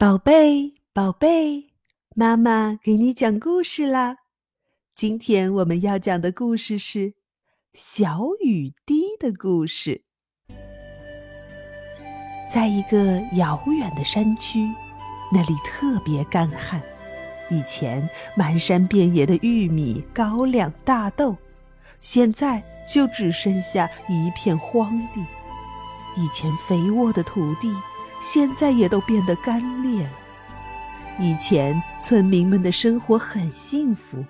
宝贝，宝贝，妈妈给你讲故事啦！今天我们要讲的故事是小雨滴的故事。在一个遥远的山区，那里特别干旱。以前满山遍野的玉米、高粱、大豆，现在就只剩下一片荒地。以前肥沃的土地。现在也都变得干裂了。以前村民们的生活很幸福，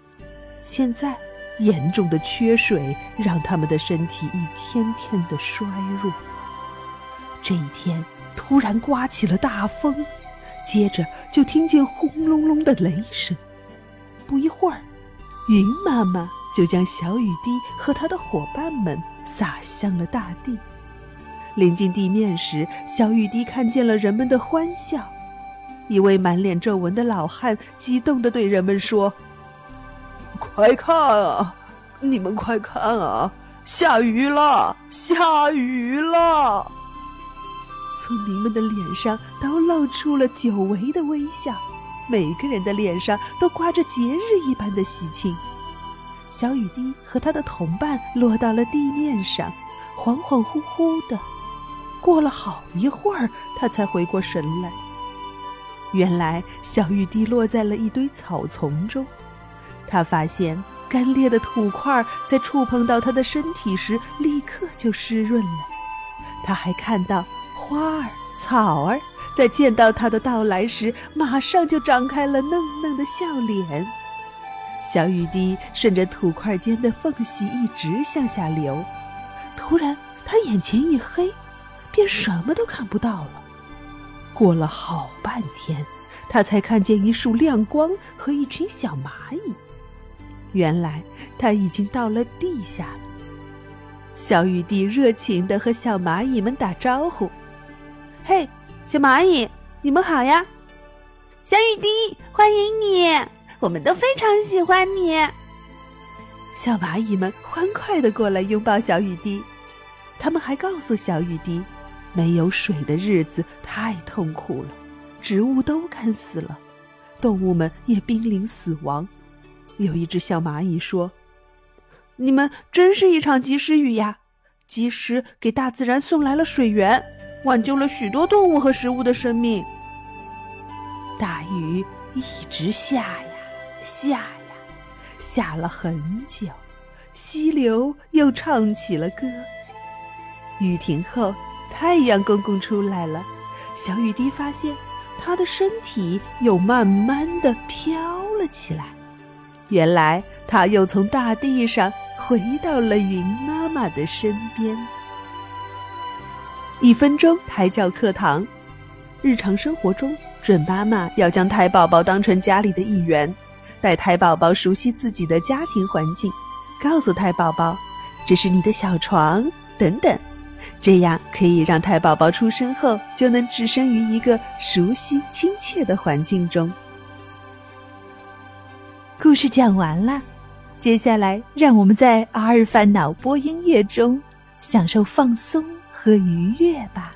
现在严重的缺水让他们的身体一天天的衰弱。这一天突然刮起了大风，接着就听见轰隆隆的雷声。不一会儿，云妈妈就将小雨滴和她的伙伴们洒向了大地。临近地面时，小雨滴看见了人们的欢笑。一位满脸皱纹的老汉激动地对人们说：“快看啊，你们快看啊，下雨了，下雨了！”村民们的脸上都露出了久违的微笑，每个人的脸上都挂着节日一般的喜庆。小雨滴和他的同伴落到了地面上，恍恍惚惚的。过了好一会儿，他才回过神来。原来小雨滴落在了一堆草丛中，他发现干裂的土块在触碰到他的身体时立刻就湿润了。他还看到花儿、草儿在见到他的到来时，马上就张开了嫩嫩的笑脸。小雨滴顺着土块间的缝隙一直向下流，突然他眼前一黑。便什么都看不到了。过了好半天，他才看见一束亮光和一群小蚂蚁。原来他已经到了地下。小雨滴热情地和小蚂蚁们打招呼：“嘿，小蚂蚁，你们好呀！”小雨滴，欢迎你，我们都非常喜欢你。小蚂蚁们欢快地过来拥抱小雨滴，他们还告诉小雨滴。没有水的日子太痛苦了，植物都干死了，动物们也濒临死亡。有一只小蚂蚁说：“你们真是一场及时雨呀！及时给大自然送来了水源，挽救了许多动物和食物的生命。”大雨一直下呀下呀，下了很久，溪流又唱起了歌。雨停后。太阳公公出来了，小雨滴发现他的身体又慢慢的飘了起来。原来他又从大地上回到了云妈妈的身边。一分钟胎教课堂，日常生活中，准妈妈要将胎宝宝当成家里的一员，带胎宝宝熟悉自己的家庭环境，告诉胎宝宝，这是你的小床，等等。这样可以让胎宝宝出生后就能置身于一个熟悉亲切的环境中。故事讲完了，接下来让我们在阿尔法脑波音乐中享受放松和愉悦吧。